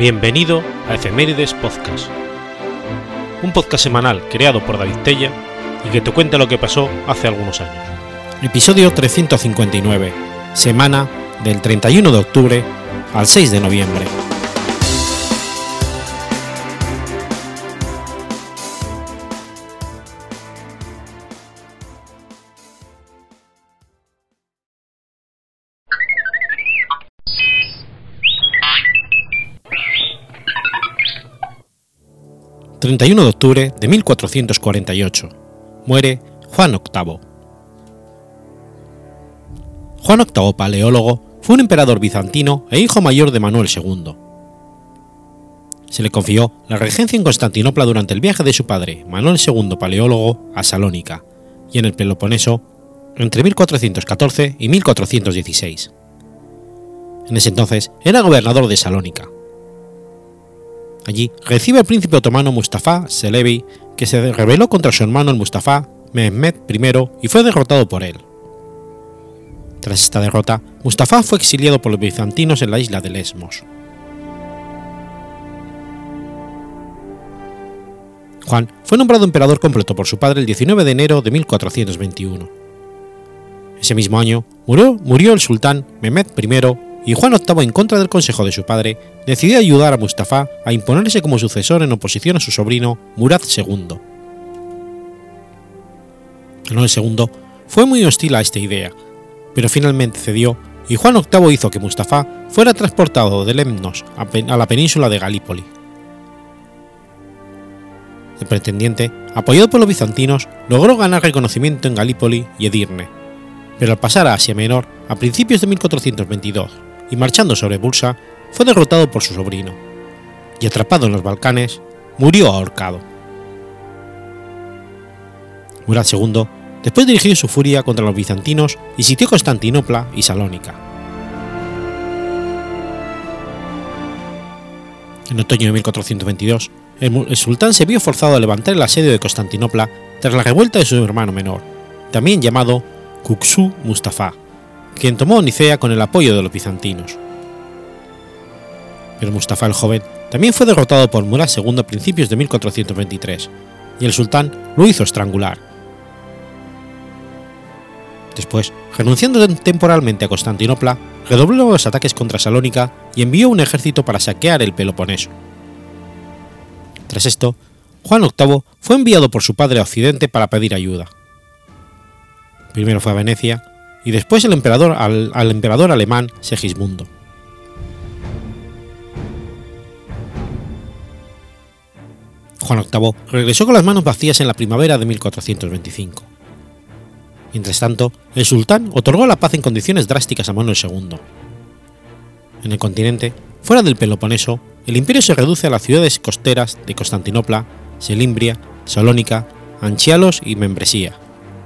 Bienvenido a Efemérides Podcast, un podcast semanal creado por David Tella y que te cuenta lo que pasó hace algunos años. Episodio 359, semana del 31 de octubre al 6 de noviembre. 31 de octubre de 1448. Muere Juan VIII. Juan VIII Paleólogo fue un emperador bizantino e hijo mayor de Manuel II. Se le confió la regencia en Constantinopla durante el viaje de su padre, Manuel II Paleólogo, a Salónica, y en el Peloponeso entre 1414 y 1416. En ese entonces era gobernador de Salónica. Allí recibe al príncipe otomano Mustafa Selebi, que se rebeló contra su hermano el Mustafa Mehmed I y fue derrotado por él. Tras esta derrota, Mustafa fue exiliado por los bizantinos en la isla de Lesmos. Juan fue nombrado emperador completo por su padre el 19 de enero de 1421. Ese mismo año murió, murió el sultán Mehmed I y Juan VIII, en contra del consejo de su padre, decidió ayudar a Mustafa a imponerse como sucesor en oposición a su sobrino Murad II. Manuel II fue muy hostil a esta idea, pero finalmente cedió y Juan VIII hizo que Mustafa fuera transportado de Lemnos a la península de Galípoli. El pretendiente, apoyado por los bizantinos, logró ganar reconocimiento en Galípoli y Edirne, pero al pasar a Asia Menor a principios de 1422 y marchando sobre Bursa, fue derrotado por su sobrino, y atrapado en los Balcanes, murió ahorcado. Murad II después dirigió su furia contra los bizantinos y sitió Constantinopla y Salónica. En otoño de 1422, el sultán se vio forzado a levantar el asedio de Constantinopla tras la revuelta de su hermano menor, también llamado Kuksu Mustafa, quien tomó Nicea con el apoyo de los bizantinos. Pero Mustafa el joven también fue derrotado por Murad II a principios de 1423, y el sultán lo hizo estrangular. Después, renunciando temporalmente a Constantinopla, redobló los ataques contra Salónica y envió un ejército para saquear el Peloponeso. Tras esto, Juan VIII fue enviado por su padre a Occidente para pedir ayuda. Primero fue a Venecia y después el emperador, al, al emperador alemán Segismundo. Juan VIII regresó con las manos vacías en la primavera de 1425. Mientras tanto, el sultán otorgó la paz en condiciones drásticas a Manuel II. En el continente, fuera del Peloponeso, el imperio se reduce a las ciudades costeras de Constantinopla, Selimbria, Salónica, Anchialos y Membresía,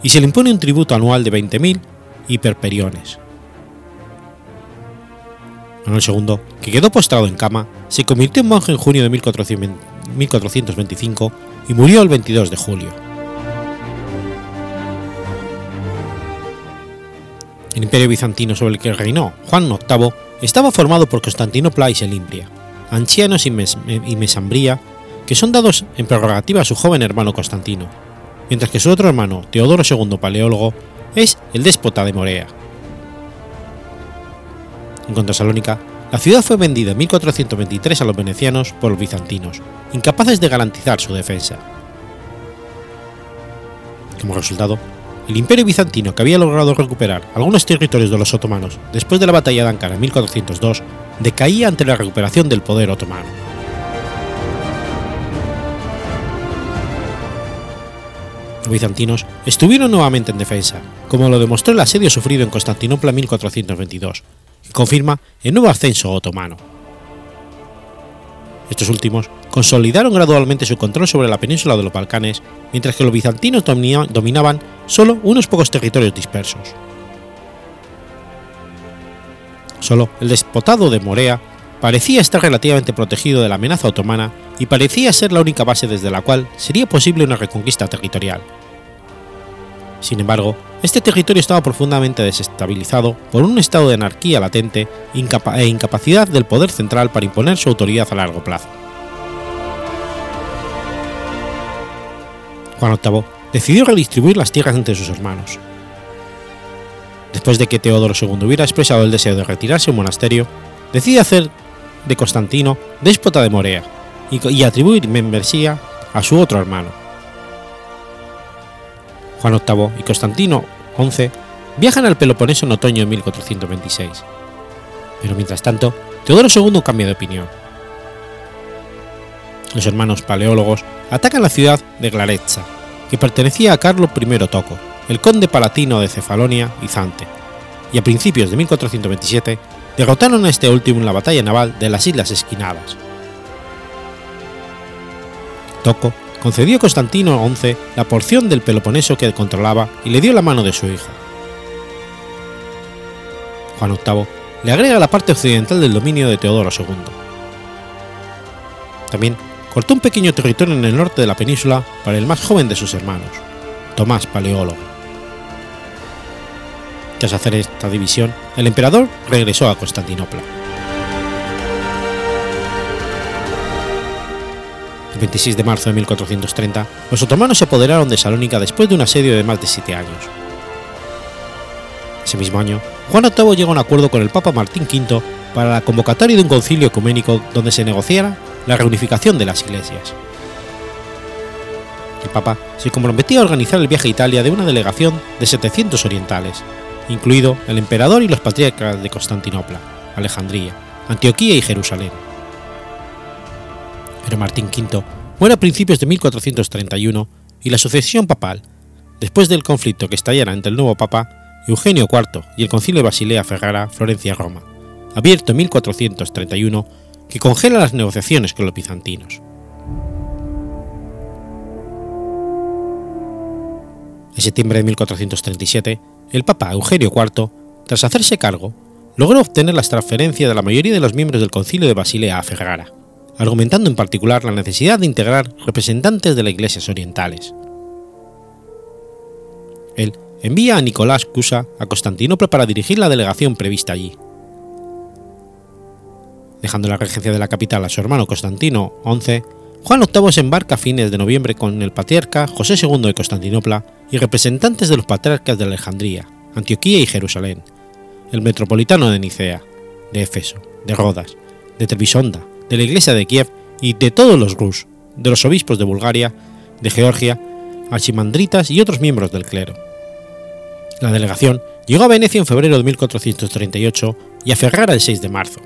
y se le impone un tributo anual de 20.000 hiperperiones. Manuel II, que quedó postrado en cama, se convirtió en monje en junio de 1425 y murió el 22 de julio. El imperio bizantino sobre el que reinó Juan VIII estaba formado por Constantinopla y Selimbria, Ancianos y, Mesambría, que son dados en prerrogativa a su joven hermano Constantino, mientras que su otro hermano, Teodoro II Paleólogo, es el déspota de Morea. En cuanto a Salónica, la ciudad fue vendida en 1423 a los venecianos por los bizantinos, incapaces de garantizar su defensa. Como resultado, el imperio bizantino, que había logrado recuperar algunos territorios de los otomanos después de la batalla de Ankara en 1402, decaía ante la recuperación del poder otomano. Los bizantinos estuvieron nuevamente en defensa, como lo demostró el asedio sufrido en Constantinopla en 1422, que confirma el nuevo ascenso otomano. Estos últimos consolidaron gradualmente su control sobre la península de los Balcanes, mientras que los bizantinos dominaban solo unos pocos territorios dispersos. Solo el despotado de Morea parecía estar relativamente protegido de la amenaza otomana y parecía ser la única base desde la cual sería posible una reconquista territorial. Sin embargo, este territorio estaba profundamente desestabilizado por un estado de anarquía latente e incapacidad del poder central para imponer su autoridad a largo plazo. Juan VIII decidió redistribuir las tierras entre sus hermanos. Después de que Teodoro II hubiera expresado el deseo de retirarse a un monasterio, decide hacer de Constantino déspota de Morea y, atribuir membresía a su otro hermano. Juan VIII y Constantino XI viajan al Peloponeso en otoño de 1426, pero mientras tanto, Teodoro II cambia de opinión. Los hermanos paleólogos atacan la ciudad de Glaretza, que pertenecía a Carlo I Toco, el conde palatino de Cefalonia y Zante, y a principios de 1427 derrotaron a este último en la batalla naval de las Islas Esquinadas. Toco concedió a Constantino XI la porción del Peloponeso que controlaba y le dio la mano de su hija. Juan VIII le agrega la parte occidental del dominio de Teodoro II. También cortó un pequeño territorio en el norte de la península para el más joven de sus hermanos, Tomás Paleólogo. Tras hacer esta división, el emperador regresó a Constantinopla. 26 de marzo de 1430, los otomanos se apoderaron de Salónica después de un asedio de más de siete años. Ese mismo año, Juan VIII llegó a un acuerdo con el Papa Martín V para la convocatoria de un concilio ecuménico donde se negociara la reunificación de las iglesias. El Papa se comprometía a organizar el viaje a Italia de una delegación de 700 orientales, incluido el emperador y los patriarcas de Constantinopla, Alejandría, Antioquía y Jerusalén. Pero Martín V muere a principios de 1431 y la sucesión papal, después del conflicto que estallara entre el nuevo papa Eugenio IV y el concilio de Basilea Ferrara, Florencia-Roma, abierto en 1431, que congela las negociaciones con los bizantinos. En septiembre de 1437, el Papa Eugenio IV, tras hacerse cargo, logró obtener las transferencias de la mayoría de los miembros del Concilio de Basilea a Ferrara, argumentando en particular la necesidad de integrar representantes de las iglesias orientales. Él envía a Nicolás Cusa a Constantinopla para dirigir la delegación prevista allí, Dejando la regencia de la capital a su hermano Constantino XI, Juan VIII se embarca a fines de noviembre con el patriarca José II de Constantinopla y representantes de los patriarcas de Alejandría, Antioquía y Jerusalén, el metropolitano de Nicea, de Éfeso, de Rodas, de Trebisonda, de la iglesia de Kiev y de todos los Rus, de los obispos de Bulgaria, de Georgia, archimandritas y otros miembros del clero. La delegación llegó a Venecia en febrero de 1438 y a Ferrara el 6 de marzo.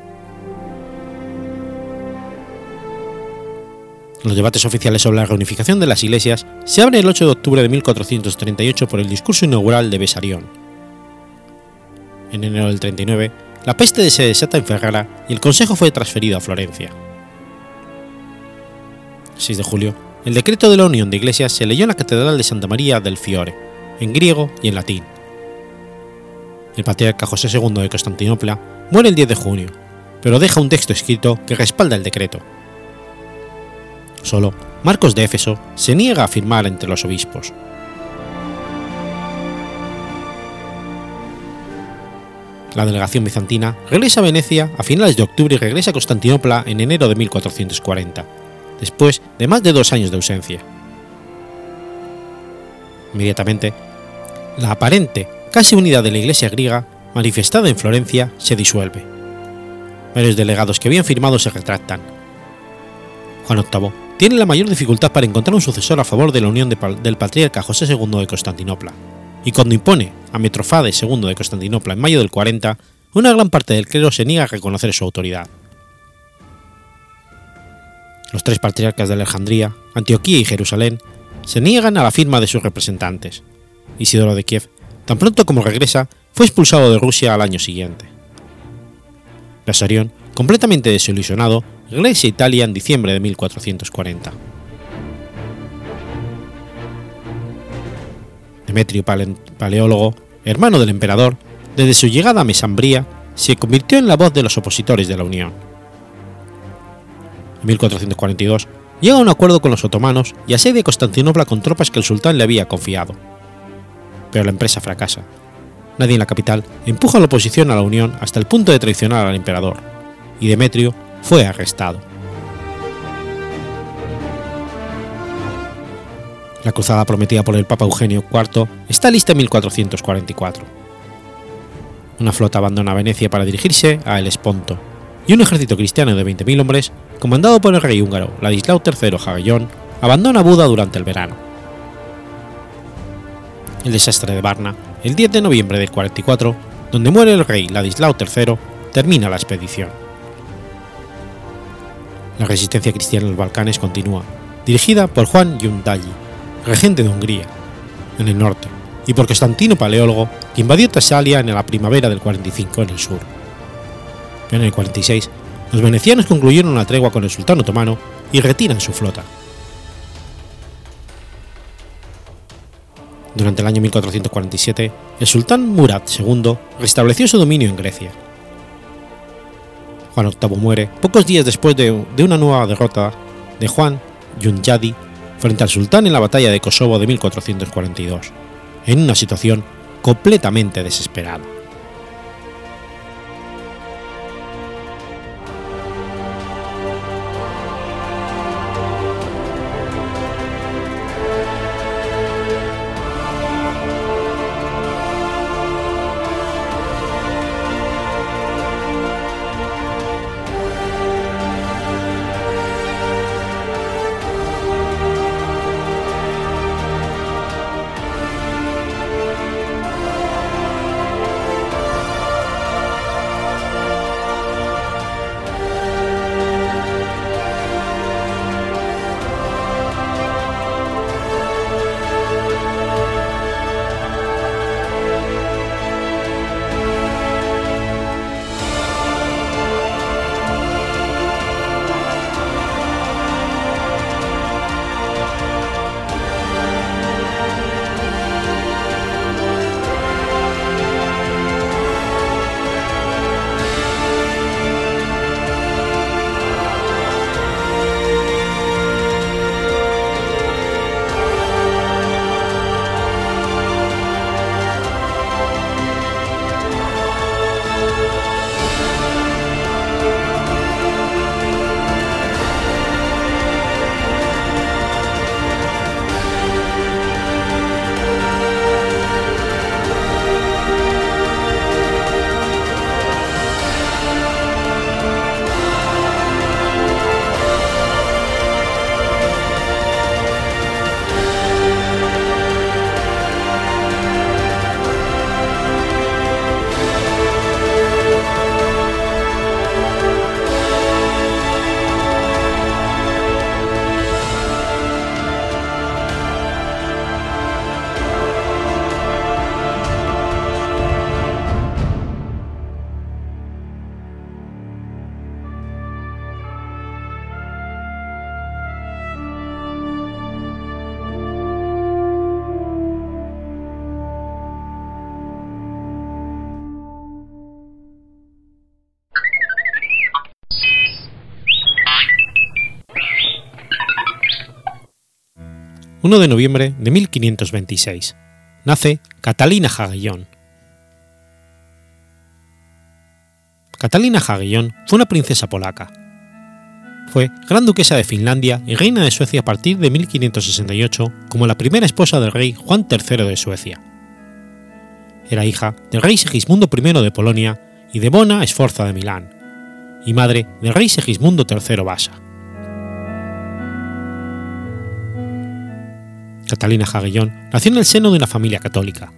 Los debates oficiales sobre la reunificación de las iglesias se abren el 8 de octubre de 1438 por el discurso inaugural de Besarión. En enero del 39, la peste se desata en Ferrara y el consejo fue transferido a Florencia. El 6 de julio, el decreto de la unión de iglesias se leyó en la Catedral de Santa María del Fiore, en griego y en latín. El patriarca José II de Constantinopla muere el 10 de junio, pero deja un texto escrito que respalda el decreto Solo Marcos de Éfeso se niega a firmar entre los obispos. La delegación bizantina regresa a Venecia a finales de octubre y regresa a Constantinopla en enero de 1440, después de más de dos años de ausencia. Inmediatamente, la aparente casi unidad de la Iglesia griega, manifestada en Florencia, se disuelve. Varios delegados que habían firmado se retractan. Juan VIII tiene la mayor dificultad para encontrar un sucesor a favor de la unión del patriarca José II de Constantinopla, y cuando impone a Metrofades II de Constantinopla en mayo del 40, una gran parte del clero se niega a reconocer su autoridad. Los tres patriarcas de Alejandría, Antioquía y Jerusalén se niegan a la firma de sus representantes. Isidoro de Kiev, tan pronto como regresa, fue expulsado de Rusia al año siguiente. Bessarion, completamente desilusionado, regresa a Italia en diciembre de 1440. Demetrio Paleólogo, hermano del emperador, desde su llegada a Mesambría, se convirtió en la voz de los opositores de la Unión. En 1442 llega a un acuerdo con los otomanos y asedia Constantinopla con tropas que el sultán le había confiado. pero la empresa fracasa. Nadie en la capital empuja la oposición a la unión hasta el punto de traicionar al emperador, y Demetrio fue arrestado. La cruzada prometida por el Papa Eugenio IV está lista en 1444. Una flota abandona Venecia para dirigirse a El Esponto, y un ejército cristiano de 20.000 hombres, comandado por el rey húngaro Ladislao III Jagellón, abandona Buda durante el verano. El desastre de Varna, el 10 de noviembre del 44, donde muere el rey Ladislao III, termina la expedición. La resistencia cristiana en los Balcanes continúa, dirigida por Juan Yundalli, regente de Hungría, en el norte, y por Constantino Paleólogo, que invadió Tesalia en la primavera del 45 en el sur. En el 46, los venecianos concluyeron una tregua con el sultán otomano y retiran su flota. Durante el año 1447, el sultán Murad II restableció su dominio en Grecia. Juan VIII muere pocos días después de, una nueva derrota de Juan Yunyadi frente al sultán en la batalla de Kosovo de 1442, en una situación completamente desesperada. 1 de noviembre de 1526. Nace Catalina Hagellón. Catalina Hagellón fue una princesa polaca. Fue gran duquesa de Finlandia y reina de Suecia a partir de 1568 como la primera esposa del rey Juan III de Suecia. Era hija del rey Segismundo I de Polonia y de Bona Sforza de Milán, y madre del rey Segismundo III Basa. Catalina Jagellón nació en el seno de una familia católica.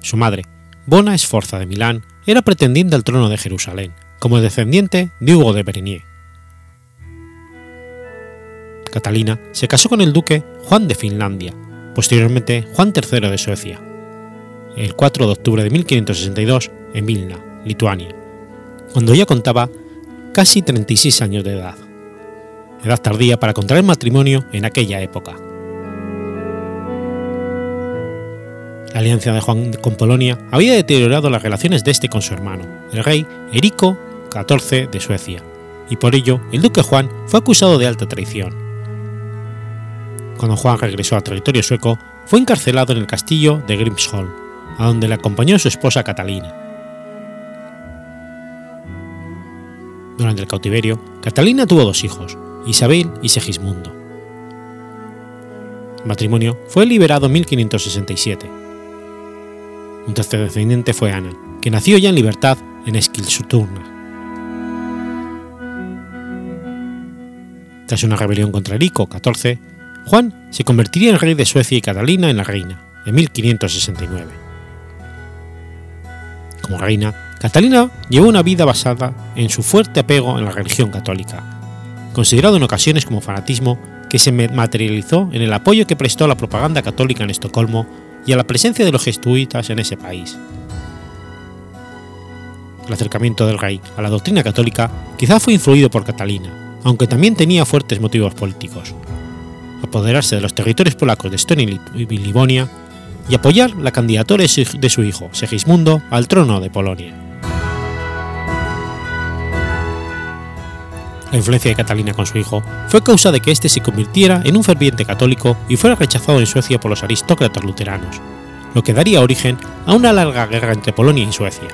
Su madre, Bona Esforza de Milán, era pretendiente al trono de Jerusalén, como descendiente de Hugo de Berenier. Catalina se casó con el duque Juan de Finlandia, posteriormente Juan III de Suecia, el 4 de octubre de 1562 en Vilna, Lituania, cuando ya contaba casi 36 años de edad, edad tardía para contraer matrimonio en aquella época. La alianza de Juan con Polonia había deteriorado las relaciones de este con su hermano, el rey Erico XIV de Suecia, y por ello el duque Juan fue acusado de alta traición. Cuando Juan regresó al territorio sueco, fue encarcelado en el castillo de Grimsholm, a donde le acompañó su esposa Catalina. Durante el cautiverio, Catalina tuvo dos hijos, Isabel y Segismundo. El matrimonio fue liberado en 1567. Un tercer descendiente fue Ana, que nació ya en libertad en Eskilstuna. Tras una rebelión contra Erico XIV, Juan se convertiría en rey de Suecia y Catalina en la reina, en 1569. Como reina, Catalina llevó una vida basada en su fuerte apego en la religión católica, considerado en ocasiones como fanatismo que se materializó en el apoyo que prestó a la propaganda católica en Estocolmo y a la presencia de los jesuitas en ese país. El acercamiento del rey a la doctrina católica quizá fue influido por Catalina, aunque también tenía fuertes motivos políticos. Apoderarse de los territorios polacos de Estonia y Livonia y apoyar la candidatura de su hijo, Segismundo, al trono de Polonia. La influencia de Catalina con su hijo fue causa de que éste se convirtiera en un ferviente católico y fuera rechazado en Suecia por los aristócratas luteranos, lo que daría origen a una larga guerra entre Polonia y Suecia.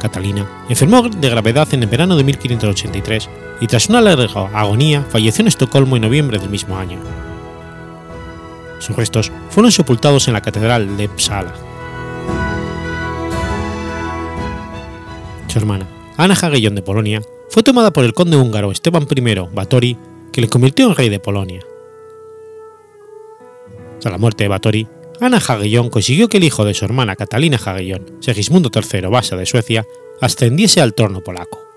Catalina enfermó de gravedad en el verano de 1583 y tras una larga agonía falleció en Estocolmo en noviembre del mismo año. Sus restos fueron sepultados en la Catedral de Uppsala. Su hermana, Ana Jagellón de Polonia, fue tomada por el conde húngaro Esteban I Báthory, que le convirtió en rey de Polonia. Tras la muerte de Báthory, Ana Jagellón consiguió que el hijo de su hermana Catalina Jagellón, Segismundo III Vasa de Suecia, ascendiese al trono polaco.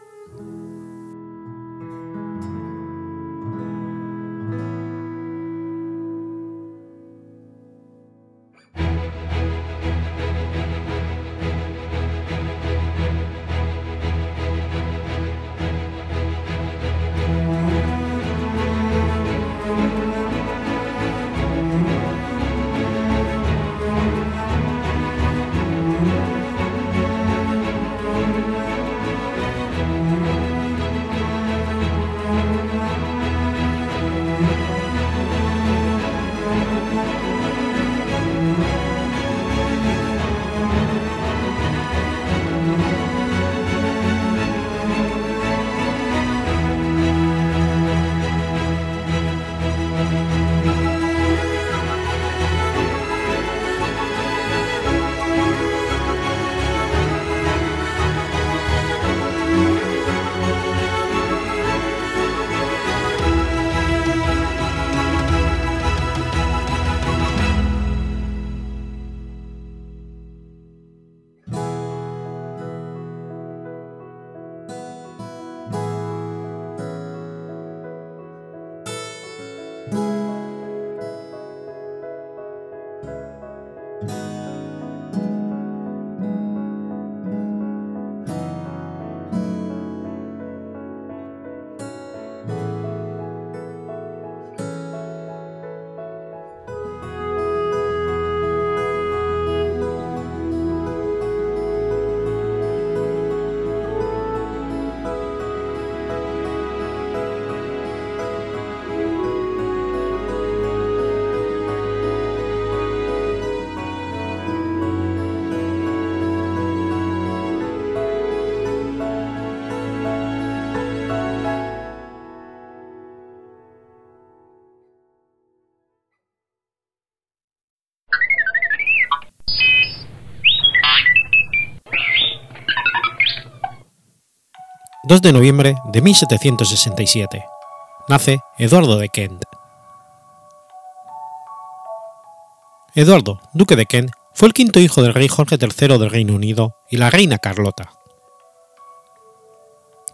2 de noviembre de 1767. Nace Eduardo de Kent. Eduardo, duque de Kent, fue el quinto hijo del rey Jorge III del Reino Unido y la reina Carlota.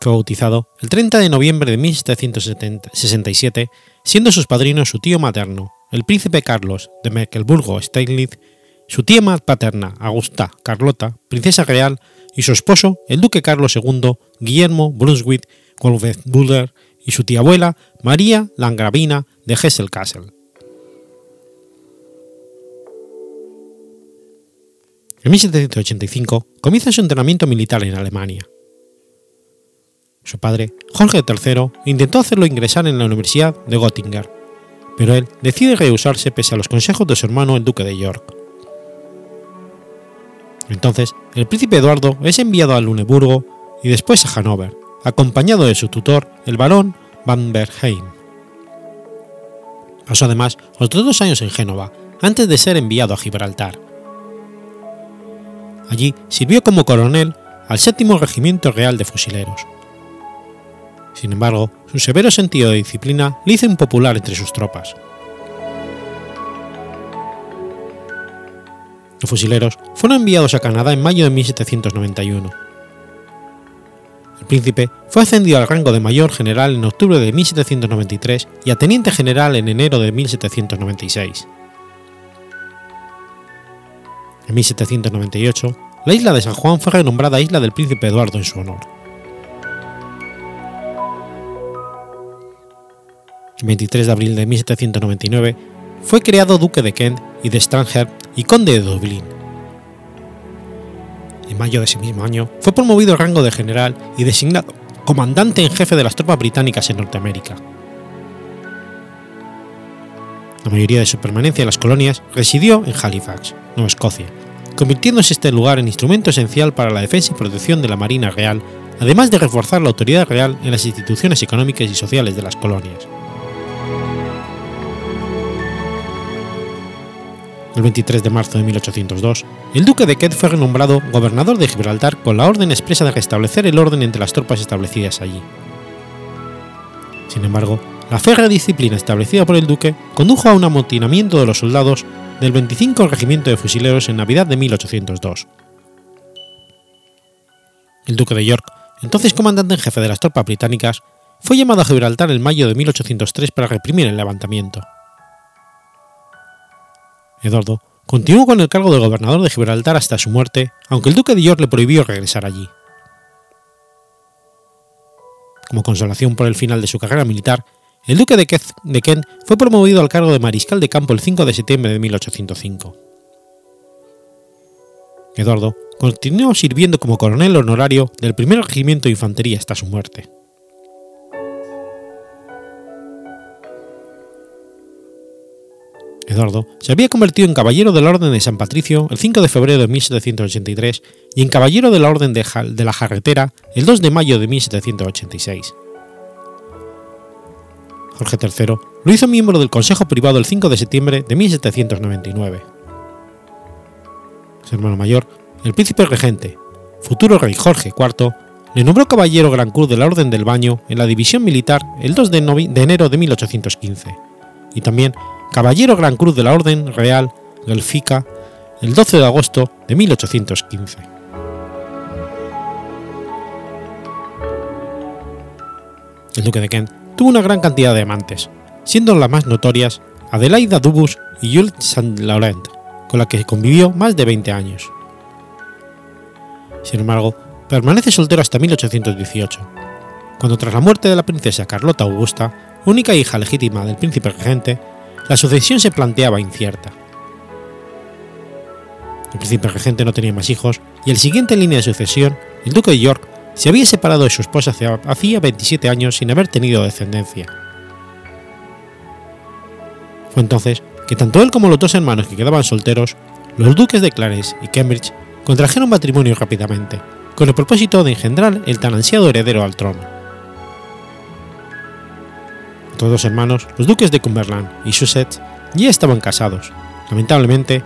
Fue bautizado el 30 de noviembre de 1767, siendo sus padrinos su tío materno, el príncipe Carlos de Mecklenburgo-Steinlitz, su tía paterna, Augusta Carlota, princesa real, y su esposo, el duque Carlos II, Guillermo Brunswick Wolfenbüttel, y su tía abuela, María Langravina de Hesse-Kassel. En 1785 comienza su entrenamiento militar en Alemania. Su padre, Jorge III, intentó hacerlo ingresar en la Universidad de Göttingen, pero él decide rehusarse pese a los consejos de su hermano el duque de York. Entonces, el príncipe Eduardo es enviado a Luneburgo y después a Hannover, acompañado de su tutor, el barón van Bergheim. Pasó además otros dos años en Génova, antes de ser enviado a Gibraltar. Allí sirvió como coronel al séptimo Regimiento Real de Fusileros. Sin embargo, su severo sentido de disciplina le hizo impopular entre sus tropas. Los fusileros fueron enviados a Canadá en mayo de 1791. El príncipe fue ascendido al rango de mayor general en octubre de 1793 y a teniente general en enero de 1796. En 1798, la isla de San Juan fue renombrada Isla del Príncipe Eduardo en su honor. El 23 de abril de 1799 fue creado duque de Kent y de Stranraer y conde de Dublín. En mayo de ese mismo año fue promovido al rango de general y designado comandante en jefe de las tropas británicas en Norteamérica. La mayoría de su permanencia en las colonias residió en Halifax, Nueva Escocia, convirtiéndose este lugar en instrumento esencial para la defensa y protección de la Marina Real, además de reforzar la autoridad real en las instituciones económicas y sociales de las colonias. El 23 de marzo de 1802, el duque de Kent fue renombrado gobernador de Gibraltar con la orden expresa de restablecer el orden entre las tropas establecidas allí. Sin embargo, la férrea disciplina establecida por el duque condujo a un amotinamiento de los soldados del 25 Regimiento de Fusileros en Navidad de 1802. El duque de York, entonces comandante en jefe de las tropas británicas, fue llamado a Gibraltar en mayo de 1803 para reprimir el levantamiento. Eduardo continuó con el cargo de gobernador de Gibraltar hasta su muerte, aunque el duque de York le prohibió regresar allí. Como consolación por el final de su carrera militar, el duque de Kent fue promovido al cargo de mariscal de campo el 5 de septiembre de 1805. Eduardo continuó sirviendo como coronel honorario del primer regimiento de infantería hasta su muerte. Eduardo se había convertido en caballero de la Orden de San Patricio el 5 de febrero de 1783 y en caballero de la Orden de, la Jarretera el 2 de mayo de 1786. Jorge III lo hizo miembro del Consejo Privado el 5 de septiembre de 1799. Su hermano mayor, el príncipe regente, futuro rey Jorge IV, le nombró caballero Gran Cruz de la Orden del Baño en la división militar el 2 de, de enero de 1815, y también caballero Gran Cruz de la Orden Real Gelfica el 12 de agosto de 1815. El duque de Kent tuvo una gran cantidad de amantes, siendo las más notorias Adelaida Dubus y Jules Saint Laurent, con la que convivió más de 20 años. Sin embargo, permanece soltero hasta 1818, cuando tras la muerte de la princesa Carlota Augusta, única hija legítima del príncipe regente, la sucesión se planteaba incierta. El príncipe regente no tenía más hijos y el siguiente en línea de sucesión, el duque de York, se había separado de su esposa hacía 27 años sin haber tenido descendencia. Fue entonces que tanto él como los dos hermanos que quedaban solteros, los duques de Clarence y Cambridge, contrajeron matrimonio rápidamente, con el propósito de engendrar el tan ansiado heredero al trono. Los dos hermanos, los duques de Cumberland y Sussex, ya estaban casados. Lamentablemente,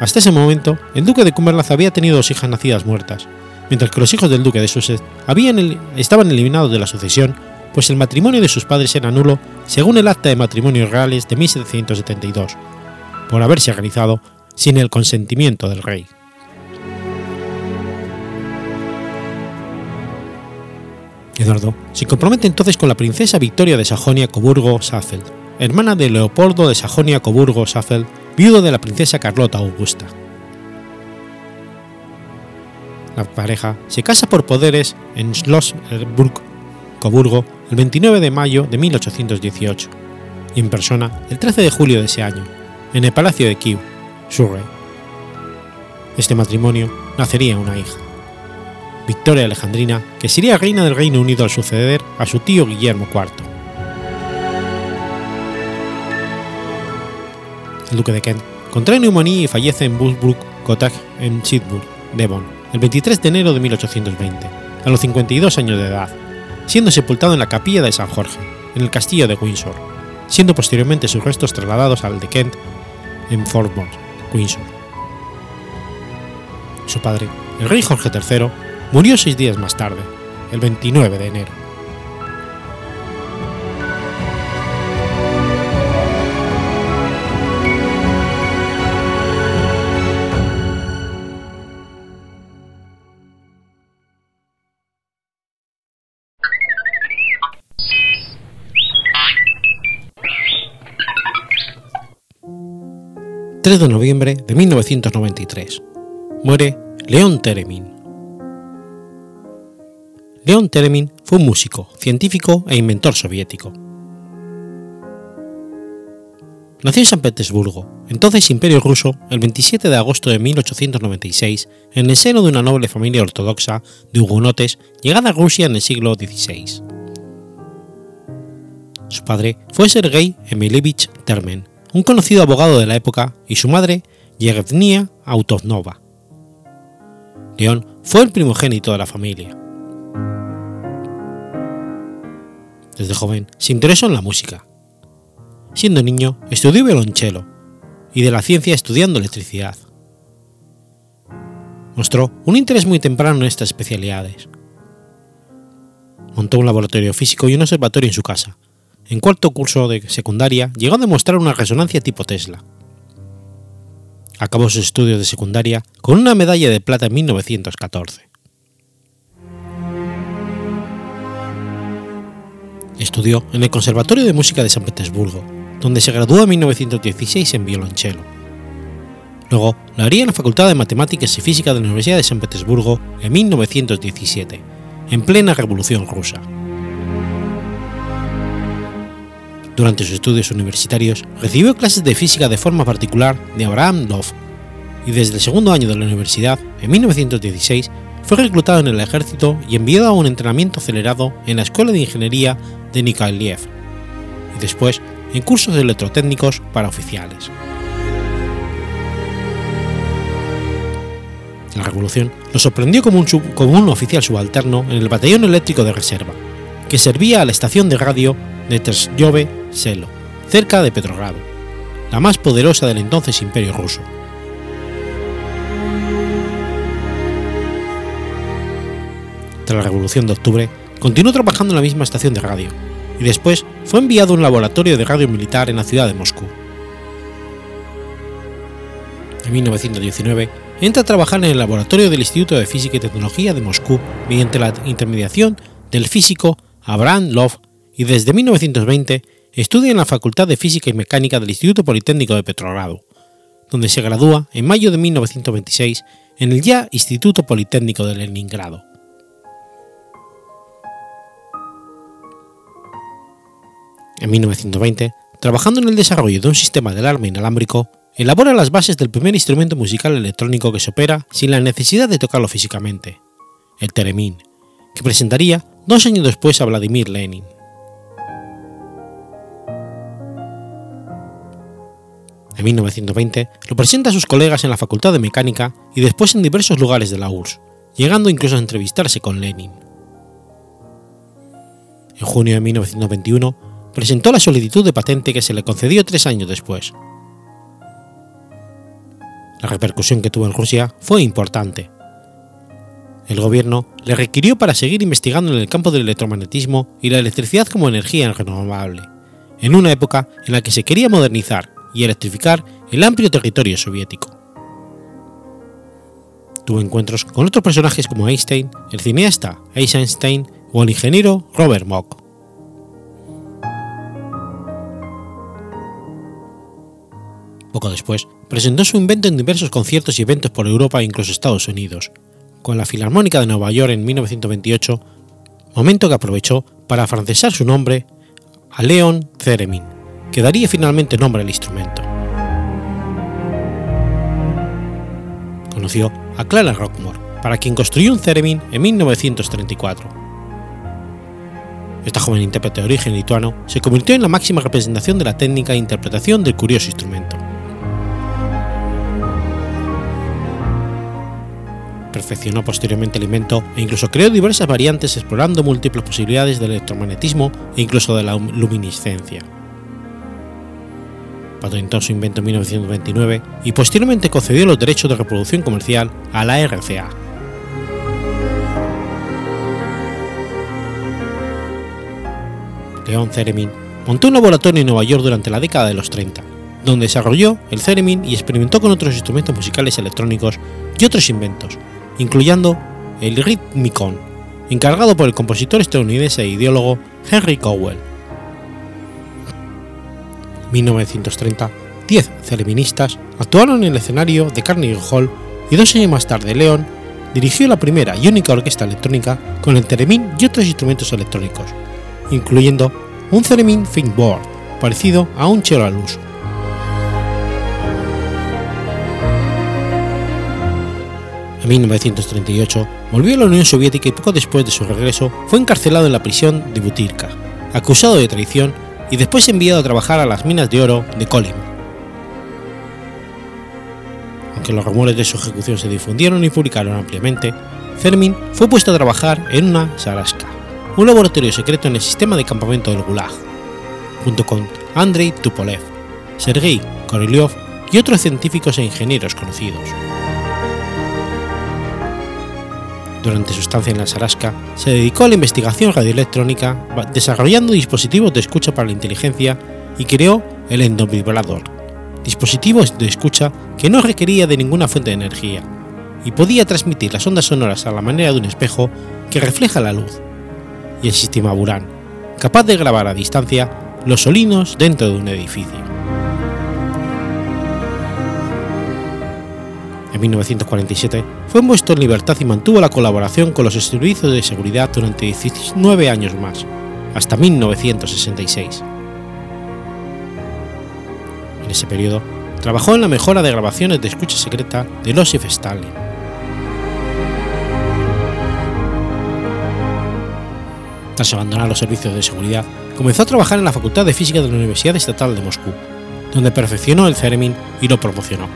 hasta ese momento, el duque de Cumberland había tenido dos hijas nacidas muertas, mientras que los hijos del duque de Sussex habían estaban eliminados de la sucesión, pues el matrimonio de sus padres era nulo según el acta de matrimonios reales de 1772, por haberse realizado sin el consentimiento del rey. Eduardo se compromete entonces con la princesa Victoria de Sajonia-Coburgo-Safeld, hermana de Leopoldo de Sajonia-Coburgo-Safeld, viudo de la princesa Carlota Augusta. La pareja se casa por poderes en Schlossburg, Coburgo, el 29 de mayo de 1818 y en persona el 13 de julio de ese año, en el Palacio de Kew, Surrey. Este matrimonio nacería una hija. Victoria Alejandrina, que sería reina del Reino Unido al suceder a su tío Guillermo IV. el duque de Kent, contrae neumonía y fallece en Bullbrook Cottage en Sidburg, Devon, el 23 de enero de 1820, a los 52 años de edad, siendo sepultado en la capilla de San Jorge, en el castillo de Windsor, siendo posteriormente sus restos trasladados al de Kent en Fordmore, Windsor. Su padre, el rey Jorge III, murió seis días más tarde, el 29 de enero. 3 de noviembre de 1993. Muere León Teremin. León Teremin fue un músico, científico e inventor soviético. Nació en San Petersburgo, entonces Imperio Ruso, el 27 de agosto de 1896, en el seno de una noble familia ortodoxa de hugonotes llegada a Rusia en el siglo XVI. Su padre fue Sergei Emilevich Termen, un conocido abogado de la época, y su madre, Yevgenia Autovnova. León fue el primogénito de la familia. Desde joven se interesó en la música. Siendo niño, estudió violonchelo y de la ciencia estudiando electricidad. Mostró un interés muy temprano en estas especialidades. Montó un laboratorio físico y un observatorio en su casa, en cuarto curso de secundaria llegó a demostrar una resonancia tipo Tesla. Acabó sus estudios de secundaria con una medalla de plata en 1914. Estudió en el Conservatorio de Música de San Petersburgo, donde se graduó en 1916 en violonchelo. Luego lo haría en la Facultad de Matemáticas y Física de la Universidad de San Petersburgo en 1917, en plena Revolución Rusa. Durante sus estudios universitarios recibió clases de física de forma particular de Abraham Love y desde el segundo año de la universidad, en 1916, fue reclutado en el ejército y enviado a un entrenamiento acelerado en la Escuela de Ingeniería de Nikolaev y después en cursos electrotécnicos para oficiales. La revolución lo sorprendió como un, como un oficial subalterno en el batallón eléctrico de reserva, que servía a la estación de radio de Trsjove Selo, cerca de Petrogrado, la más poderosa del entonces Imperio ruso. Tras la Revolución de Octubre, continuó trabajando en la misma estación de radio, y después fue enviado a un laboratorio de radio militar en la ciudad de Moscú. En 1919 entra a trabajar en el laboratorio del Instituto de Física y Tecnología de Moscú mediante la intermediación del físico Abraham Love y desde 1920 estudia en la Facultad de Física y Mecánica del Instituto Politécnico de Petrogrado, donde se gradúa en mayo de 1926 en el ya Instituto Politécnico de Leningrado. En 1920, trabajando en el desarrollo de un sistema de alarma inalámbrico, elabora las bases del primer instrumento musical electrónico que se opera sin la necesidad de tocarlo físicamente, el Teremín, que presentaría dos años después a Vladimir Lenin. En 1920 lo presenta a sus colegas en la Facultad de Mecánica y después en diversos lugares de la URSS, llegando incluso a entrevistarse con Lenin. En junio de 1921 presentó la solicitud de patente que se le concedió tres años después. La repercusión que tuvo en Rusia fue importante. El gobierno le requirió para seguir investigando en el campo del electromagnetismo y la electricidad como energía renovable, en una época en la que se quería modernizar y electrificar el amplio territorio soviético. Tuvo encuentros con otros personajes como Einstein, el cineasta Eisenstein o el ingeniero Robert Mock. Poco después, presentó su invento en diversos conciertos y eventos por Europa e incluso Estados Unidos, con la Filarmónica de Nueva York en 1928, momento que aprovechó para afrancesar su nombre a Leon Theremin, que daría finalmente nombre al instrumento. Conoció a Clara Rockmore, para quien construyó un Theremin en 1934. Esta joven intérprete de origen lituano se convirtió en la máxima representación de la técnica e interpretación del curioso instrumento. Perfeccionó posteriormente el invento e incluso creó diversas variantes explorando múltiples posibilidades del electromagnetismo e incluso de la luminiscencia. Patentó su invento en 1929 y posteriormente concedió los derechos de reproducción comercial a la RCA. León Theremin montó un laboratorio en Nueva York durante la década de los 30, donde desarrolló el theremin y experimentó con otros instrumentos musicales electrónicos y otros inventos, incluyendo el Rhythmicon, encargado por el compositor estadounidense e ideólogo Henry Cowell. En 1930, 10 thereministas actuaron en el escenario de Carnegie Hall y dos años más tarde Leon dirigió la primera y única orquesta electrónica con el theremin y otros instrumentos electrónicos, incluyendo un theremin Thinkboard, parecido a un cello al uso. En 1938 volvió a la Unión Soviética y poco después de su regreso fue encarcelado en la prisión de Butyrka, acusado de traición y después enviado a trabajar a las minas de oro de Kolim. Aunque los rumores de su ejecución se difundieron y publicaron ampliamente, Fermin fue puesto a trabajar en una Saraska, un laboratorio secreto en el sistema de campamento del Gulag, junto con Andrei Tupolev, Sergei Korolev y otros científicos e ingenieros conocidos. Durante su estancia en la Saraska, se dedicó a la investigación radioelectrónica, desarrollando dispositivos de escucha para la inteligencia y creó el endovibrador, dispositivo de escucha que no requería de ninguna fuente de energía y podía transmitir las ondas sonoras a la manera de un espejo que refleja la luz, y el sistema Buran, capaz de grabar a distancia los solinos dentro de un edificio. En 1947 fue puesto en libertad y mantuvo la colaboración con los servicios de seguridad durante 19 años más, hasta 1966. En ese periodo, trabajó en la mejora de grabaciones de escucha secreta de Losif Stalin. Tras abandonar los servicios de seguridad, comenzó a trabajar en la Facultad de Física de la Universidad Estatal de Moscú, donde perfeccionó el Theremin y lo promocionó.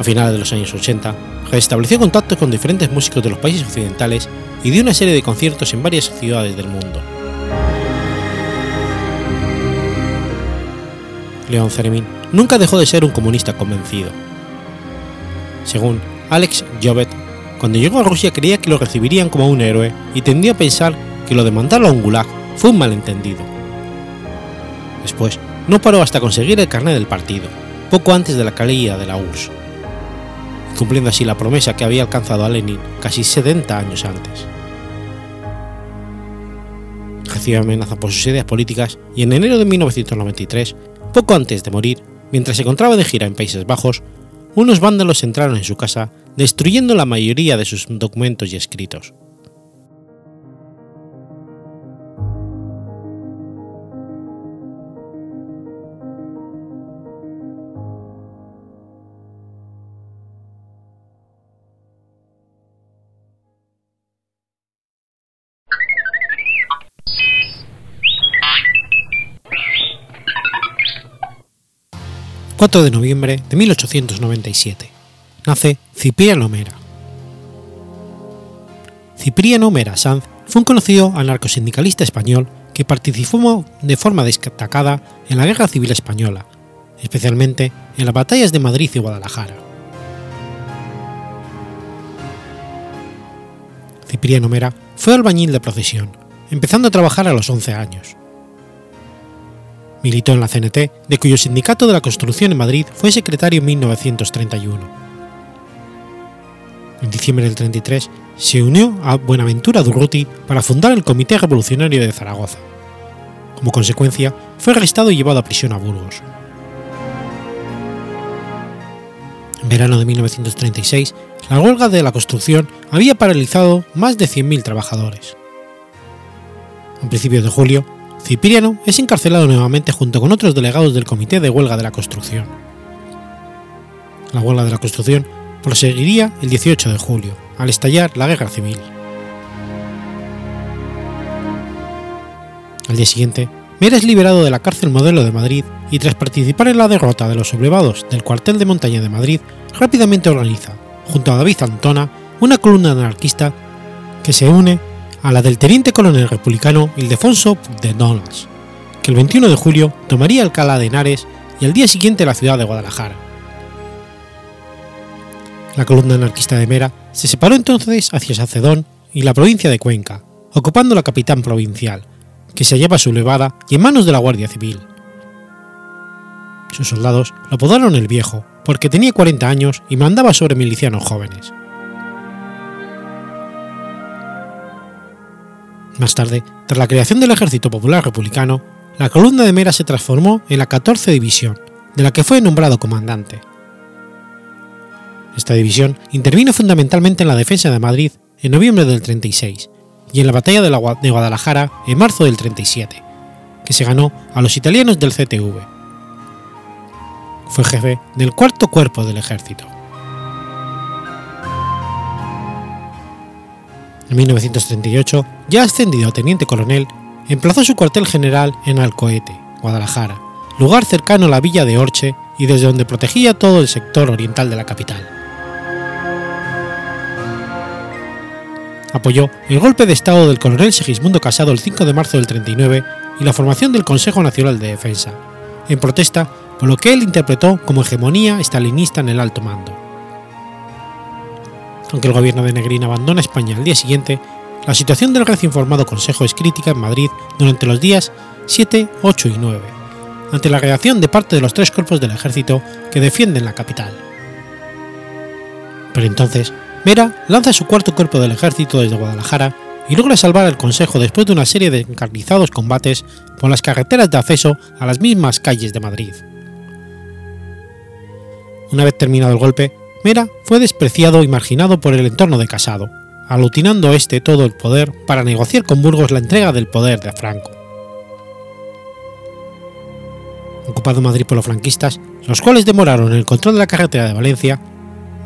A finales de los años 80, restableció contactos con diferentes músicos de los países occidentales y dio una serie de conciertos en varias ciudades del mundo. León Theremin nunca dejó de ser un comunista convencido. Según Alex Jovet, cuando llegó a Rusia creía que lo recibirían como un héroe y tendió a pensar que lo de mandarlo a un gulag fue un malentendido. Después, no paró hasta conseguir el carnet del partido, poco antes de la caída de la URSS, cumpliendo así la promesa que había alcanzado a Lenin casi 70 años antes. Recibe amenaza por sus ideas políticas y en enero de 1993, poco antes de morir, mientras se encontraba de gira en Países Bajos, unos vándalos entraron en su casa destruyendo la mayoría de sus documentos y escritos. 4 de noviembre de 1897. Nace Cipriano Mera. Cipriano Mera Sanz fue un conocido anarcosindicalista español que participó de forma destacada en la Guerra Civil Española, especialmente en las batallas de Madrid y Guadalajara. Cipriano Mera fue albañil de procesión, empezando a trabajar a los 11 años. Militó en la CNT, de cuyo sindicato de la construcción en Madrid fue secretario en 1931. En diciembre del 33 se unió a Buenaventura Durruti para fundar el Comité Revolucionario de Zaragoza. Como consecuencia, fue arrestado y llevado a prisión a Burgos. En verano de 1936, la huelga de la construcción había paralizado más de 100.000 trabajadores. A principios de julio, Cipriano es encarcelado nuevamente junto con otros delegados del Comité de Huelga de la Construcción. La huelga de la construcción proseguiría el 18 de julio, al estallar la guerra civil. Al día siguiente, Mera es liberado de la cárcel modelo de Madrid y tras participar en la derrota de los sublevados del cuartel de montaña de Madrid, rápidamente organiza, junto a David Antona, una columna anarquista que se une a la del teniente coronel republicano Ildefonso de Donalds, que el 21 de julio tomaría Alcalá de Henares y al día siguiente la ciudad de Guadalajara. La columna anarquista de Mera se separó entonces hacia Sacedón y la provincia de Cuenca, ocupando la capital provincial, que se hallaba sublevada y en manos de la Guardia Civil. Sus soldados lo apodaron el Viejo, porque tenía 40 años y mandaba sobre milicianos jóvenes. Más tarde, tras la creación del Ejército Popular Republicano, la columna de Mera se transformó en la 14 División, de la que fue nombrado comandante. Esta división intervino fundamentalmente en la defensa de Madrid en noviembre del 36 y en la batalla de, Guadalajara en marzo del 37, que se ganó a los italianos del CTV. Fue jefe del cuarto cuerpo del ejército. En 1938, ya ascendido a teniente coronel, emplazó su cuartel general en Alcoete, Guadalajara, lugar cercano a la villa de Orche y desde donde protegía todo el sector oriental de la capital. Apoyó el golpe de Estado del coronel Segismundo Casado el 5 de marzo del 39 y la formación del Consejo Nacional de Defensa, en protesta por lo que él interpretó como hegemonía estalinista en el alto mando. Aunque el gobierno de Negrín abandona España al día siguiente, la situación del recién formado Consejo es crítica en Madrid durante los días 7, 8 y 9, ante la reacción de parte de los tres cuerpos del ejército que defienden la capital. Pero entonces, Mera lanza su cuarto cuerpo del ejército desde Guadalajara y logra salvar al Consejo después de una serie de encarnizados combates por las carreteras de acceso a las mismas calles de Madrid. Una vez terminado el golpe, Mera fue despreciado y marginado por el entorno de Casado, alucinando este todo el poder para negociar con Burgos la entrega del poder de Franco. Ocupado Madrid por los franquistas, los cuales demoraron el control de la carretera de Valencia,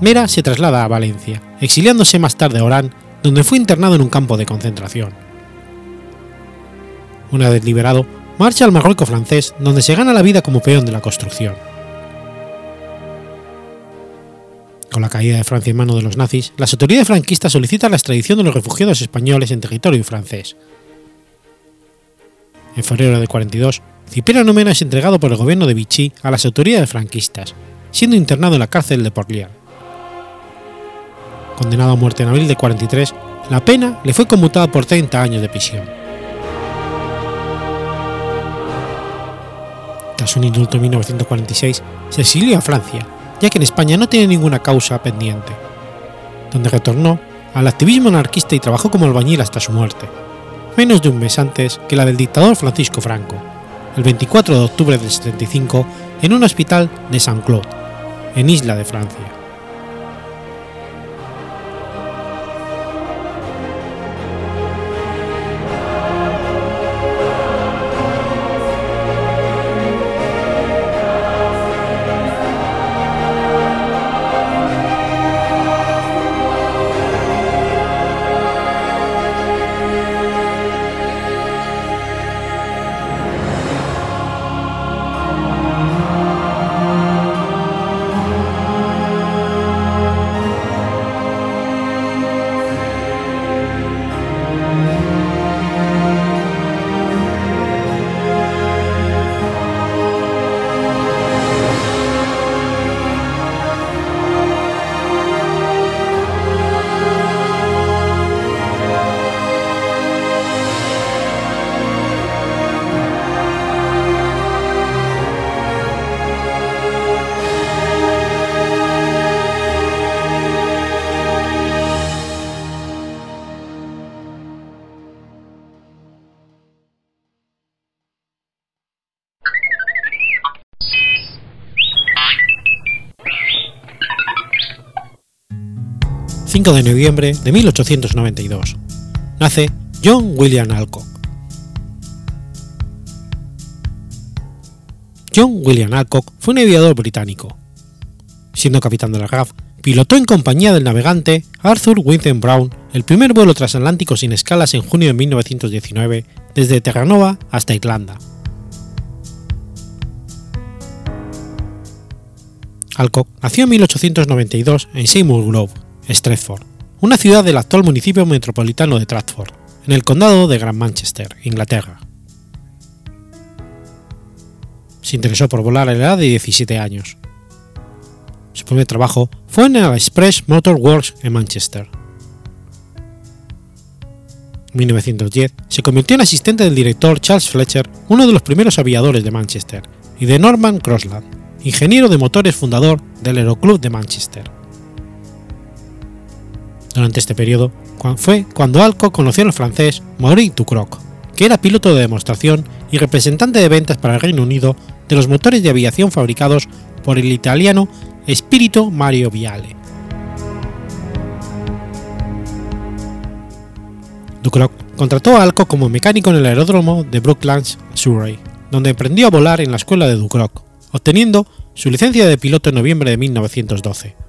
Mera se traslada a Valencia, exiliándose más tarde a Orán, donde fue internado en un campo de concentración. Una vez liberado, marcha al Marruecos francés, donde se gana la vida como peón de la construcción. Con la caída de Francia en manos de los nazis, las autoridades franquistas solicitan la extradición de los refugiados españoles en territorio francés. En febrero de 42, Cipriano Mena es entregado por el gobierno de Vichy a las autoridades franquistas, siendo internado en la cárcel de Porlier. Condenado a muerte en abril de 43, la pena le fue conmutada por 30 años de prisión. Tras un indulto en 1946, se exilió a Francia, ya que en España no tiene ninguna causa pendiente, donde retornó al activismo anarquista y trabajó como albañil hasta su muerte, menos de un mes antes que la del dictador Francisco Franco, el 24 de octubre del 75, en un hospital de Saint-Claude, en Isla de Francia. 5 de noviembre de 1892. Nace John William Alcock. John William Alcock fue un aviador británico. Siendo capitán de la RAF, pilotó en compañía del navegante Arthur Winston Brown el primer vuelo transatlántico sin escalas en junio de 1919 desde Terranova hasta Irlanda. Alcock nació en 1892 en Seymour Grove, Stretford, una ciudad del actual municipio metropolitano de Tradford, en el condado de Gran Manchester, Inglaterra. Se interesó por volar a la edad de 17 años. Su primer trabajo fue en el Express Motor Works en Manchester. En 1910 se convirtió en asistente del director Charles Fletcher, uno de los primeros aviadores de Manchester, y de Norman Crosland, ingeniero de motores fundador del Aeroclub de Manchester. Durante este periodo fue cuando Alcock conoció al francés Maurice Ducroc, que era piloto de demostración y representante de ventas para el Reino Unido de los motores de aviación fabricados por el italiano Spirito Mario Viale. Ducroc contrató a Alcock como mecánico en el aeródromo de Brooklands, Surrey, donde aprendió a volar en la escuela de Ducroc, obteniendo su licencia de piloto en noviembre de 1912.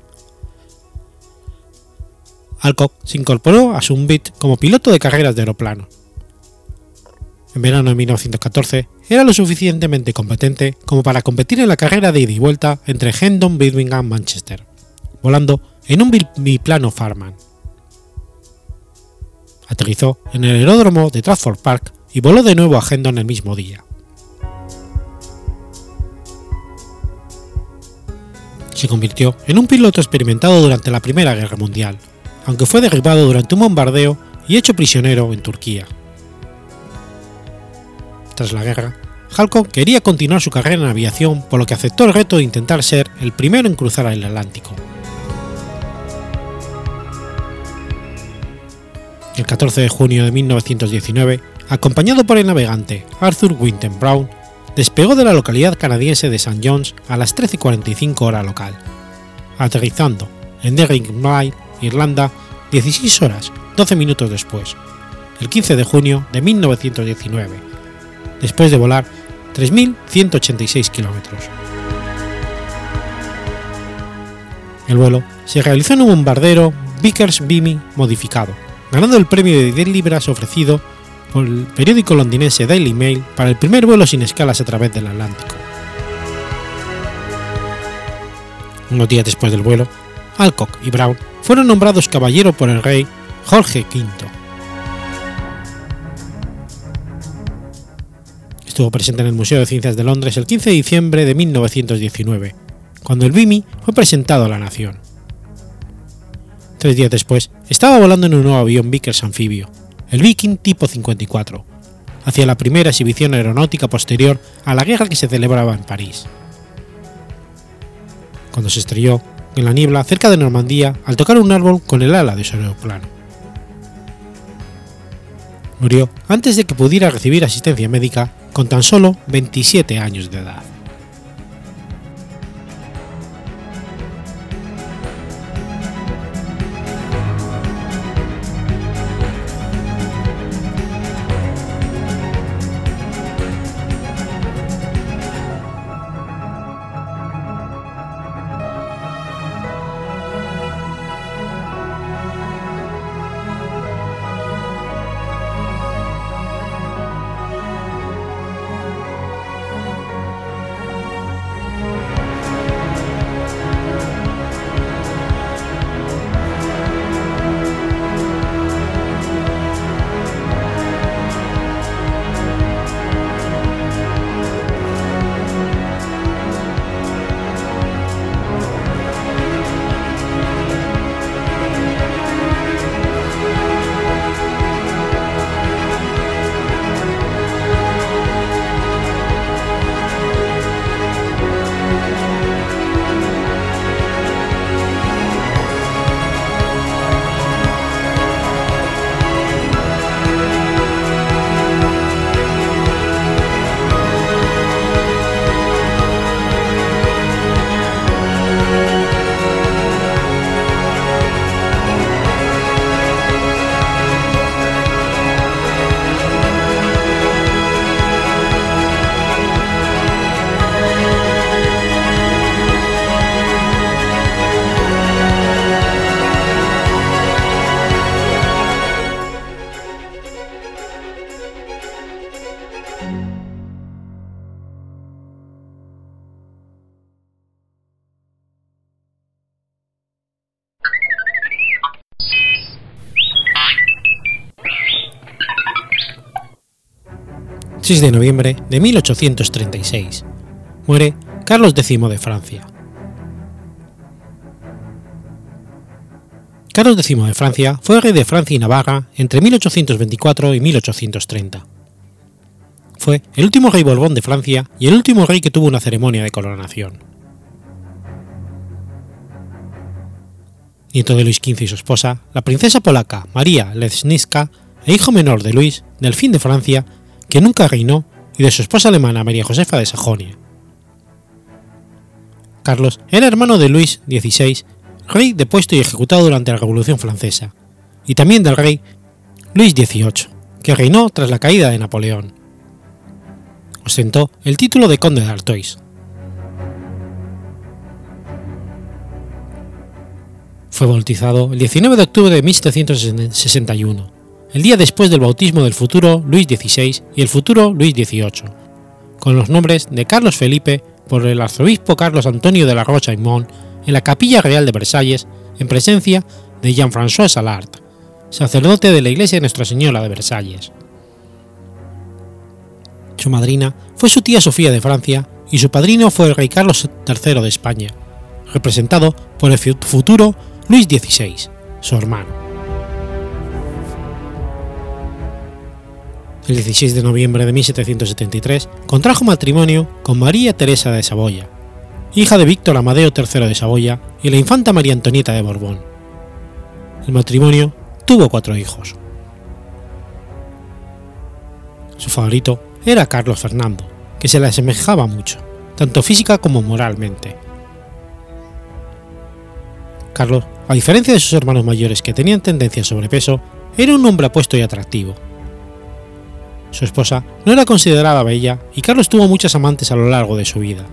Alcock se incorporó a Sunbeat como piloto de carreras de aeroplano. En verano de 1914 era lo suficientemente competente como para competir en la carrera de ida y vuelta entre Hendon, Birmingham, Manchester, volando en un biplano Farman. Aterrizó en el aeródromo de Trafford Park y voló de nuevo a Hendon el mismo día. Se convirtió en un piloto experimentado durante la Primera Guerra Mundial, aunque fue derribado durante un bombardeo y hecho prisionero en Turquía. Tras la guerra, Halcón quería continuar su carrera en aviación, por lo que aceptó el reto de intentar ser el primero en cruzar el Atlántico. El 14 de junio de 1919, acompañado por el navegante Arthur Winton Brown, despegó de la localidad canadiense de St. John's a las 13.45 hora local, aterrizando en Derrymai, Irlanda, 16 horas 12 minutos después, el 15 de junio de 1919, después de volar 3.186 kilómetros. El vuelo se realizó en un bombardero Vickers Beamy modificado, ganando el premio de 10 libras ofrecido por el periódico londinense Daily Mail para el primer vuelo sin escalas a través del Atlántico. Unos días después del vuelo, Alcock y Brown fueron nombrados caballero por el rey Jorge V. Estuvo presente en el Museo de Ciencias de Londres el 15 de diciembre de 1919, cuando el Bimi fue presentado a la nación. Tres días después, estaba volando en un nuevo avión Vickers anfibio, el Viking tipo 54, hacia la primera exhibición aeronáutica posterior a la guerra que se celebraba en París. Cuando se estrelló en la niebla cerca de Normandía al tocar un árbol con el ala de su aeroplano. Murió antes de que pudiera recibir asistencia médica con tan solo 27 años de edad. 6 de noviembre de 1836. Muere Carlos X de Francia. Carlos X de Francia fue rey de Francia y Navarra entre 1824 y 1830. Fue el último rey Borbón de Francia y el último rey que tuvo una ceremonia de coronación. Nieto de Luis XV y su esposa, la princesa polaca María Lesznicka, e hijo menor de Luis, delfín de Francia, que nunca reinó, y de su esposa alemana María Josefa de Sajonia. Carlos era hermano de Luis XVI rey depuesto y ejecutado durante la Revolución Francesa, y también del rey Luis XVIII, que reinó tras la caída de Napoleón. Ostentó el título de conde de Artois. Fue bautizado el 19 de octubre de 1761, el día después del bautismo del futuro Luis XVI y el futuro Luis XVIII, con los nombres de Carlos Felipe por el arzobispo Carlos Antonio de la Rocha y Mont en la Capilla Real de Versalles en presencia de Jean-François Salart, sacerdote de la Iglesia de Nuestra Señora de Versalles. Su madrina fue su tía Sofía de Francia y su padrino fue el rey Carlos III de España, representado por el futuro Luis XVI, su hermano. El 16 de noviembre de 1773 contrajo matrimonio con María Teresa de Saboya, hija de Víctor Amadeo III de Saboya y la infanta María Antonieta de Borbón. El matrimonio tuvo cuatro hijos. Su favorito era Carlos Fernando, que se le asemejaba mucho, tanto física como moralmente. Carlos, a diferencia de sus hermanos mayores que tenían tendencia a sobrepeso, era un hombre apuesto y atractivo. Su esposa no era considerada bella y Carlos tuvo muchas amantes a lo largo de su vida.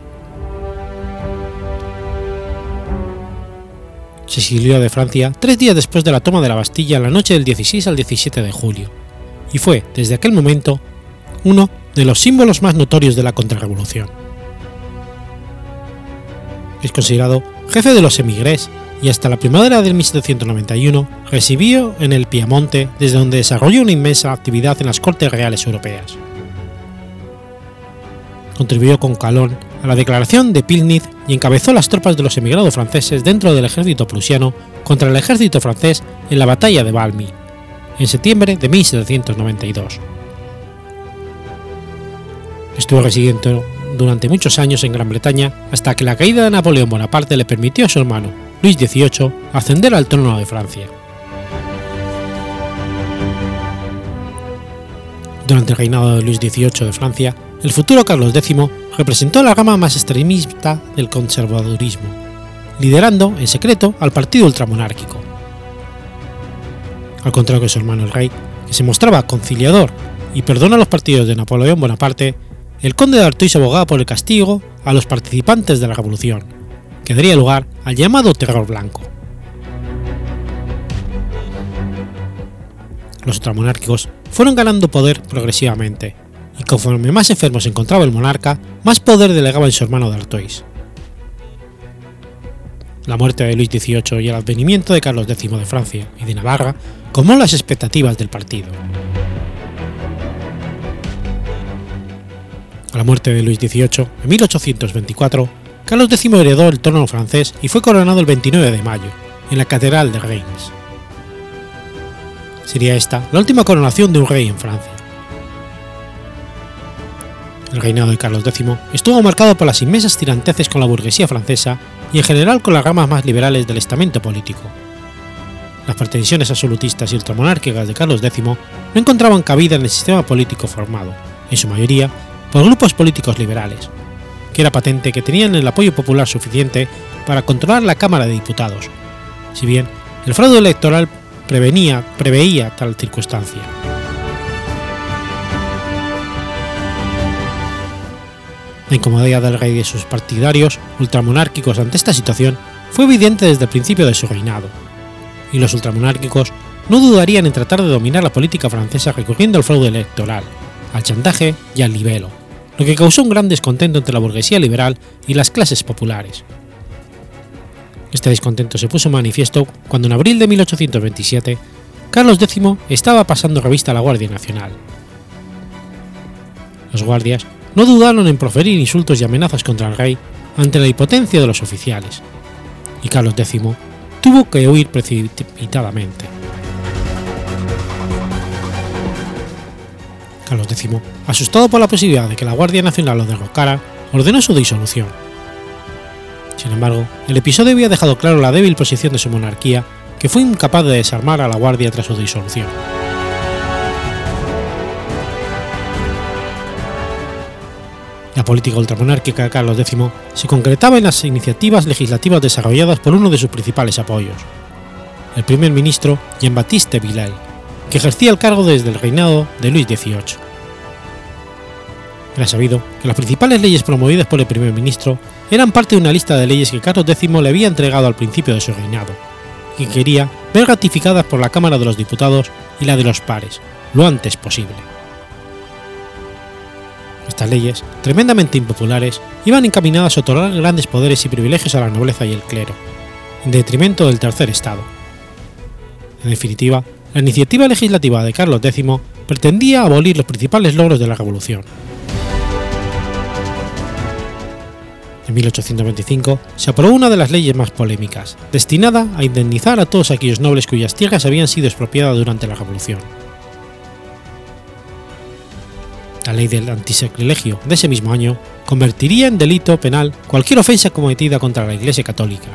se exilió de Francia tres días después de la toma de la Bastilla en la noche del 16 al 17 de julio, y fue, desde aquel momento, uno de los símbolos más notorios de la contrarrevolución. Es considerado jefe de los emigrés y hasta la primavera de 1791 residió en el Piamonte, desde donde desarrolló una inmensa actividad en las Cortes Reales Europeas. Contribuyó con Calón a la declaración de Pilnitz y encabezó las tropas de los emigrados franceses dentro del ejército prusiano contra el ejército francés en la batalla de Valmy, en septiembre de 1792. Estuvo residiendo durante muchos años en Gran Bretaña hasta que la caída de Napoleón Bonaparte le permitió a su hermano, Luis XVIII, ascender al trono de Francia. Durante el reinado de Luis XVIII de Francia, el futuro Carlos X representó la gama más extremista del conservadurismo, liderando en secreto al partido ultramonárquico. Al contrario que su hermano el rey, que se mostraba conciliador y perdona los partidos de Napoleón Bonaparte, el conde de Artois abogaba por el castigo a los participantes de la revolución, que daría lugar al llamado terror blanco. Los ultramonárquicos fueron ganando poder progresivamente, y conforme más enfermo se encontraba el monarca, más poder delegaba en su hermano de Artois. La muerte de Luis XVIII y el advenimiento de Carlos X de Francia y de Navarra comó las expectativas del partido. A la muerte de Luis XVIII, en 1824, Carlos X heredó el trono francés y fue coronado el 29 de mayo, en la Catedral de Reims. Sería esta la última coronación de un rey en Francia. El reinado de Carlos X estuvo marcado por las inmensas tiranteces con la burguesía francesa y en general con las ramas más liberales del estamento político. Las pretensiones absolutistas y ultramonárquicas de Carlos X no encontraban cabida en el sistema político formado, en su mayoría, por grupos políticos liberales, que era patente que tenían el apoyo popular suficiente para controlar la Cámara de Diputados, si bien el fraude electoral prevenía, preveía tal circunstancia. La incomodidad del rey y de sus partidarios ultramonárquicos ante esta situación fue evidente desde el principio de su reinado, y los ultramonárquicos no dudarían en tratar de dominar la política francesa recurriendo al fraude electoral, al chantaje y al libelo, lo que causó un gran descontento entre la burguesía liberal y las clases populares. Este descontento se puso manifiesto cuando en abril de 1827 Carlos X estaba pasando revista a la Guardia Nacional Los guardias no dudaron en proferir insultos y amenazas contra el rey ante la impotencia de los oficiales, y Carlos X tuvo que huir precipitadamente. Carlos X, asustado por la posibilidad de que la Guardia Nacional lo derrocara, ordenó su disolución. Sin embargo, el episodio había dejado claro la débil posición de su monarquía, que fue incapaz de desarmar a la Guardia tras su disolución. La política ultramonárquica de Carlos X se concretaba en las iniciativas legislativas desarrolladas por uno de sus principales apoyos, el primer ministro Jean-Baptiste Villèle, que ejercía el cargo desde el reinado de Luis XVIII. Era sabido que las principales leyes promovidas por el primer ministro eran parte de una lista de leyes que Carlos X le había entregado al principio de su reinado, y que quería ver ratificadas por la Cámara de los Diputados y la de los pares, lo antes posible. Estas leyes, tremendamente impopulares, iban encaminadas a otorgar grandes poderes y privilegios a la nobleza y el clero, en detrimento del tercer Estado. En definitiva, la iniciativa legislativa de Carlos X pretendía abolir los principales logros de la Revolución. En 1825 se aprobó una de las leyes más polémicas, destinada a indemnizar a todos aquellos nobles cuyas tierras habían sido expropiadas durante la Revolución. La ley del antisacrilegio de ese mismo año convertiría en delito penal cualquier ofensa cometida contra la Iglesia Católica.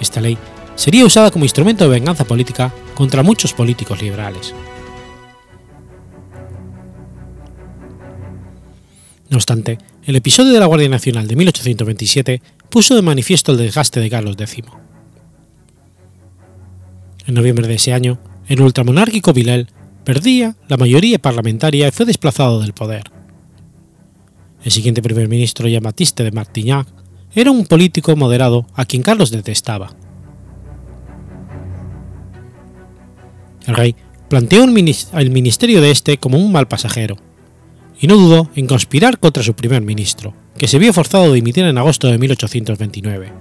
Esta ley sería usada como instrumento de venganza política contra muchos políticos liberales. No obstante, el episodio de la Guardia Nacional de 1827 puso de manifiesto el desgaste de Carlos X. En noviembre de ese año, el ultramonárquico Vilel perdía la mayoría parlamentaria y fue desplazado del poder. El siguiente primer ministro, Jean-Baptiste de Martignac, era un político moderado a quien Carlos detestaba. El rey planteó el ministerio de este como un mal pasajero, y no dudó en conspirar contra su primer ministro, que se vio forzado a dimitir en agosto de 1829.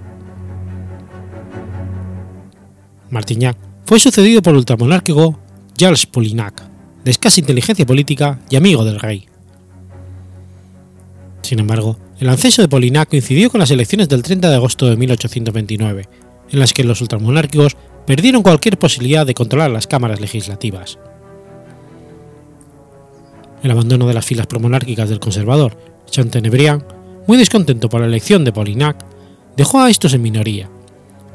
Martignac fue sucedido por el ultramonárquico Charles Polignac, de escasa inteligencia política y amigo del rey. Sin embargo, el acceso de Polignac coincidió con las elecciones del 30 de agosto de 1829, en las que los ultramonárquicos perdieron cualquier posibilidad de controlar las cámaras legislativas. El abandono de las filas promonárquicas del conservador Chateaubriand, muy descontento por la elección de Polignac, dejó a estos en minoría,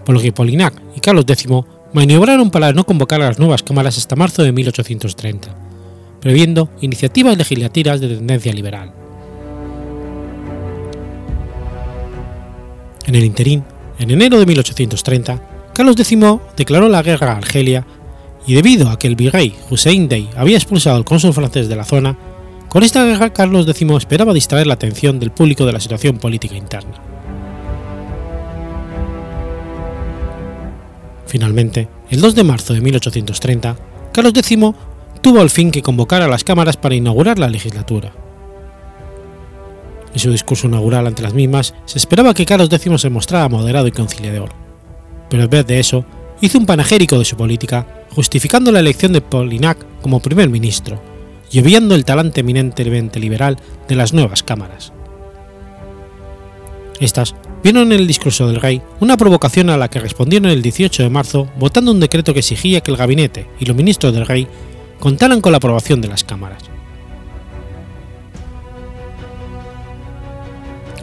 por lo que Polignac y Carlos X maniobraron para no convocar a las nuevas cámaras hasta marzo de 1830, previendo iniciativas legislativas de tendencia liberal. En el interín, en enero de 1830, Carlos X declaró la guerra a Argelia y debido a que el virrey Hussein Dey había expulsado al cónsul francés de la zona, con esta guerra Carlos X esperaba distraer la atención del público de la situación política interna. Finalmente, el 2 de marzo de 1830, Carlos X tuvo al fin que convocar a las cámaras para inaugurar la legislatura. En su discurso inaugural ante las mismas, se esperaba que Carlos X se mostrara moderado y conciliador, pero en vez de eso, hizo un panegérico de su política, justificando la elección de Polignac como primer ministro y obviando el talante eminentemente liberal de las nuevas cámaras. Estas vieron en el discurso del rey una provocación a la que respondieron el 18 de marzo votando un decreto que exigía que el gabinete y los ministros del rey contaran con la aprobación de las cámaras.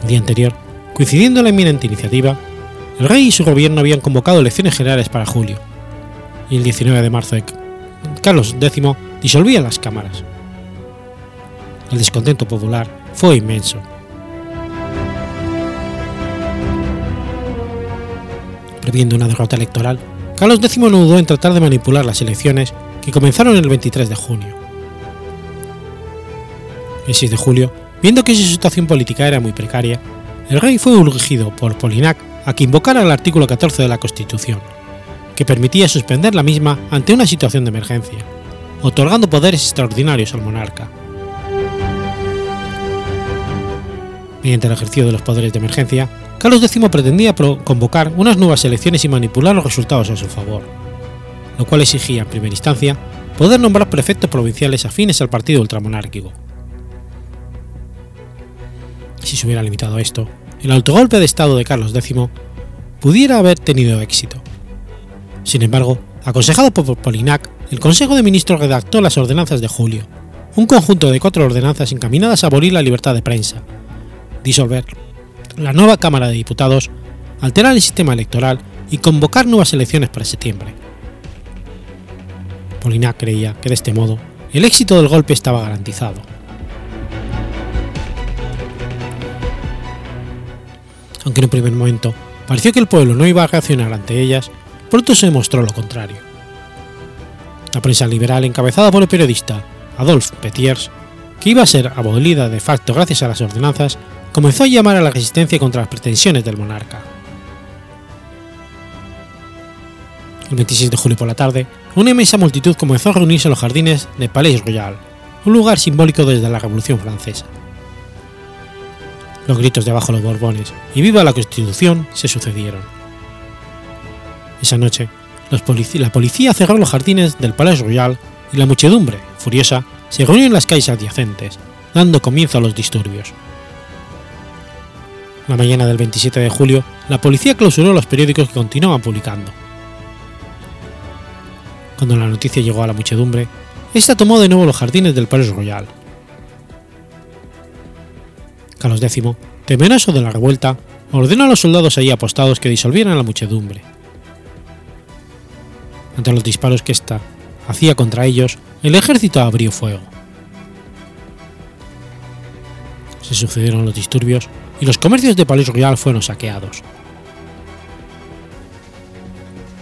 El día anterior, coincidiendo la inminente iniciativa, el rey y su gobierno habían convocado elecciones generales para julio, y el 19 de marzo Carlos X disolvía las cámaras. El descontento popular fue inmenso previendo una derrota electoral, Carlos X no dudó en tratar de manipular las elecciones que comenzaron el 23 de junio. El 6 de julio, viendo que su situación política era muy precaria, el rey fue urgido por Polinac a que invocara el artículo 14 de la Constitución, que permitía suspender la misma ante una situación de emergencia, otorgando poderes extraordinarios al monarca. Mediante el ejercicio de los poderes de emergencia, Carlos X pretendía convocar unas nuevas elecciones y manipular los resultados a su favor, lo cual exigía, en primera instancia, poder nombrar prefectos provinciales afines al partido ultramonárquico. Si se hubiera limitado a esto, el autogolpe de Estado de Carlos X pudiera haber tenido éxito. Sin embargo, aconsejado por Polinac, el Consejo de Ministros redactó las ordenanzas de julio, un conjunto de cuatro ordenanzas encaminadas a abolir la libertad de prensa, disolver la nueva Cámara de Diputados, alterar el sistema electoral y convocar nuevas elecciones para septiembre. Polinac creía que de este modo el éxito del golpe estaba garantizado. Aunque en un primer momento pareció que el pueblo no iba a reaccionar ante ellas, pronto se demostró lo contrario. La prensa liberal encabezada por el periodista Adolphe Petiers, que iba a ser abolida de facto gracias a las ordenanzas, comenzó a llamar a la resistencia contra las pretensiones del monarca. El 26 de julio por la tarde, una inmensa multitud comenzó a reunirse en los jardines de Palais Royal, un lugar simbólico desde la Revolución Francesa. Los gritos de abajo los Borbones y viva la Constitución se sucedieron. Esa noche, la policía cerró los jardines del Palais Royal y la muchedumbre, furiosa, se reunió en las calles adyacentes, dando comienzo a los disturbios. La mañana del 27 de julio, la policía clausuró los periódicos que continuaban publicando. Cuando la noticia llegó a la muchedumbre, esta tomó de nuevo los jardines del Palais Royal. Carlos X, temeroso de la revuelta, ordenó a los soldados allí apostados que disolvieran la muchedumbre. Ante los disparos que ésta hacía contra ellos, el ejército abrió fuego. Se sucedieron los disturbios y los comercios de Palais Royal fueron saqueados.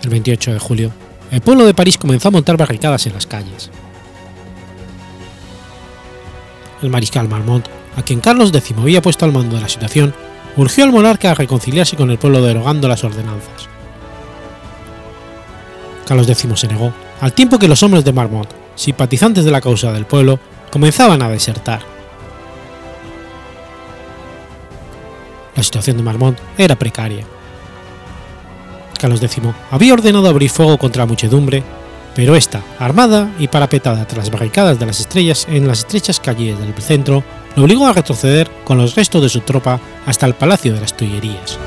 El 28 de julio, el pueblo de París comenzó a montar barricadas en las calles. El mariscal Marmont, a quien Carlos X había puesto al mando de la situación, urgió al monarca a reconciliarse con el pueblo derogando las ordenanzas. Carlos X se negó, al tiempo que los hombres de Marmont, simpatizantes de la causa del pueblo, comenzaban a desertar. La situación de Marmont era precaria. Carlos X había ordenado abrir fuego contra la muchedumbre, pero esta, armada y parapetada tras las barricadas de las estrellas en las estrechas calles del centro, lo obligó a retroceder con los restos de su tropa hasta el Palacio de las Tullerías.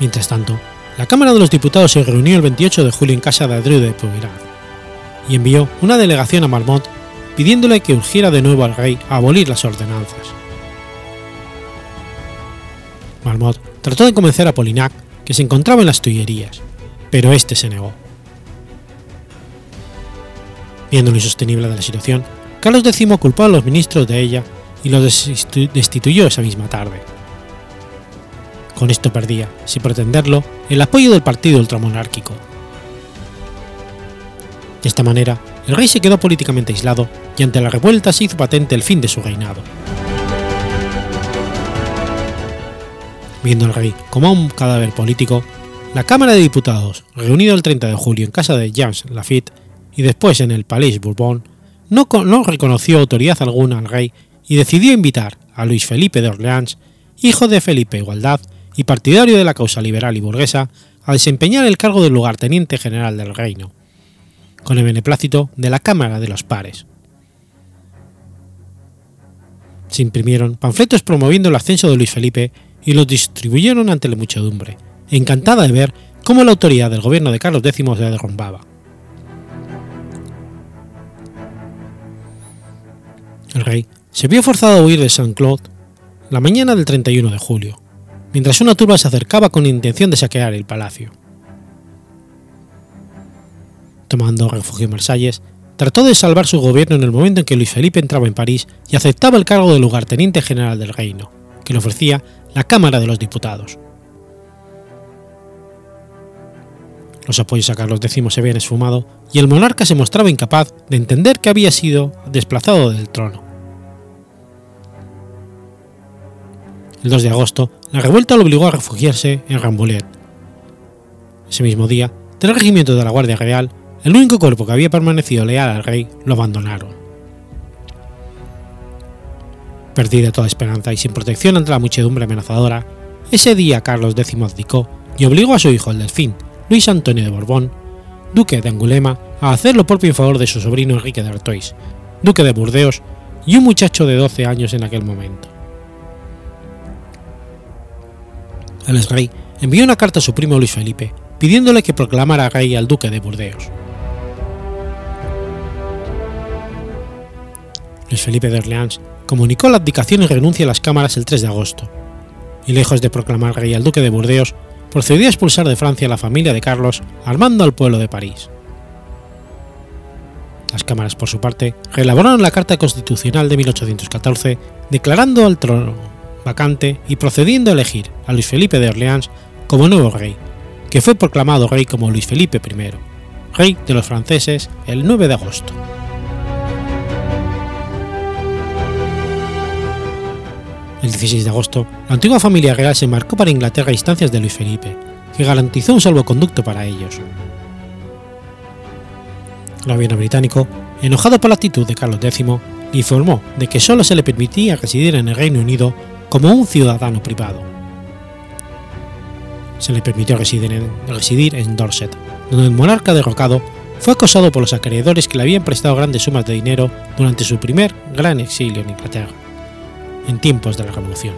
Mientras tanto, la Cámara de los Diputados se reunió el 28 de julio en casa de Adrieu de Poirot y envió una delegación a Marmont pidiéndole que urgiera de nuevo al rey a abolir las ordenanzas. Marmont trató de convencer a Polignac, que se encontraba en las Tullerías, pero este se negó. Viendo lo insostenible de la situación, Carlos X culpó a los ministros de ella y los destituyó esa misma tarde. Con esto perdía, sin pretenderlo, el apoyo del partido ultramonárquico. De esta manera, el rey se quedó políticamente aislado y ante la revuelta se hizo patente el fin de su reinado. Viendo al rey como un cadáver político, la Cámara de Diputados, reunida el 30 de julio en casa de Jean Lafitte y después en el Palais Bourbon, no, no reconoció autoridad alguna al rey y decidió invitar a Luis Felipe de Orleans, hijo de Felipe Igualdad y partidario de la causa liberal y burguesa, a desempeñar el cargo de lugarteniente general del reino, con el beneplácito de la Cámara de los Pares. Se imprimieron panfletos promoviendo el ascenso de Luis Felipe y los distribuyeron ante la muchedumbre, encantada de ver cómo la autoridad del gobierno de Carlos X se derrumbaba. El rey se vio forzado a huir de Saint-Claude la mañana del 31 de julio, mientras una turba se acercaba con intención de saquear el palacio. Tomando refugio en Versalles, trató de salvar su gobierno en el momento en que Luis Felipe entraba en París y aceptaba el cargo de lugarteniente general del reino, que le ofrecía la Cámara de los Diputados. Los apoyos a Carlos X se habían esfumado y el monarca se mostraba incapaz de entender que había sido desplazado del trono. El 2 de agosto, la revuelta lo obligó a refugiarse en Rambouillet. Ese mismo día, tres regimientos de la Guardia Real, el único cuerpo que había permanecido leal al rey, lo abandonaron. Perdida toda esperanza y sin protección ante la muchedumbre amenazadora, ese día Carlos X abdicó y obligó a su hijo el delfín, Luis Antonio de Borbón, duque de Angulema, a hacer lo propio en favor de su sobrino Enrique de Artois, duque de Burdeos, y un muchacho de 12 años en aquel momento. El rey envió una carta a su primo Luis Felipe pidiéndole que proclamara rey al duque de Burdeos. Luis Felipe de Orleans comunicó la abdicación y renuncia a las cámaras el 3 de agosto, y lejos de proclamar rey al duque de Burdeos, procedió a expulsar de Francia a la familia de Carlos, armando al pueblo de París. Las cámaras, por su parte, reelaboraron la Carta Constitucional de 1814, declarando al trono vacante y procediendo a elegir a Luis Felipe de Orleans como nuevo rey, que fue proclamado rey como Luis Felipe I, rey de los franceses el 9 de agosto. El 16 de agosto, la antigua familia real se embarcó para Inglaterra a instancias de Luis Felipe, que garantizó un salvoconducto para ellos. El gobierno británico, enojado por la actitud de Carlos X, informó de que solo se le permitía residir en el Reino Unido como un ciudadano privado. Se le permitió residir en, Dorset, donde el monarca derrocado fue acosado por los acreedores que le habían prestado grandes sumas de dinero durante su primer gran exilio en Inglaterra, en tiempos de la Revolución.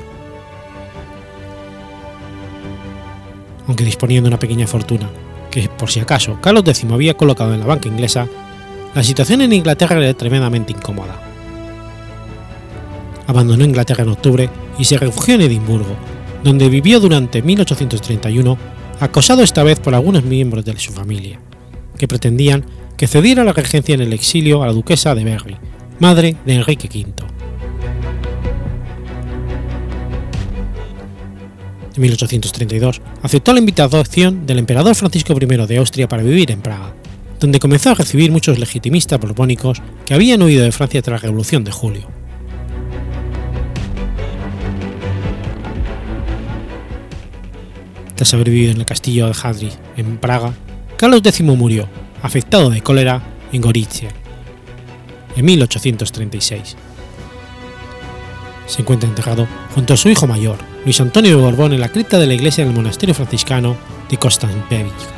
Aunque disponía de una pequeña fortuna, que por si acaso Carlos X había colocado en la banca inglesa, la situación en Inglaterra era tremendamente incómoda. Abandonó Inglaterra en octubre y se refugió en Edimburgo, donde vivió durante 1831, acosado esta vez por algunos miembros de su familia, que pretendían que cediera la regencia en el exilio a la duquesa de Berry, madre de Enrique V. En 1832 aceptó la invitación del emperador Francisco I de Austria para vivir en Praga, donde comenzó a recibir muchos legitimistas borbónicos que habían huido de Francia tras la Revolución de Julio. Tras haber vivido en el castillo de Hadri, en Praga, Carlos X murió, afectado de cólera, en Gorizia, en 1836. Se encuentra enterrado junto a su hijo mayor, Luis Antonio de Borbón, en la cripta de la iglesia del monasterio franciscano de Constantinopla.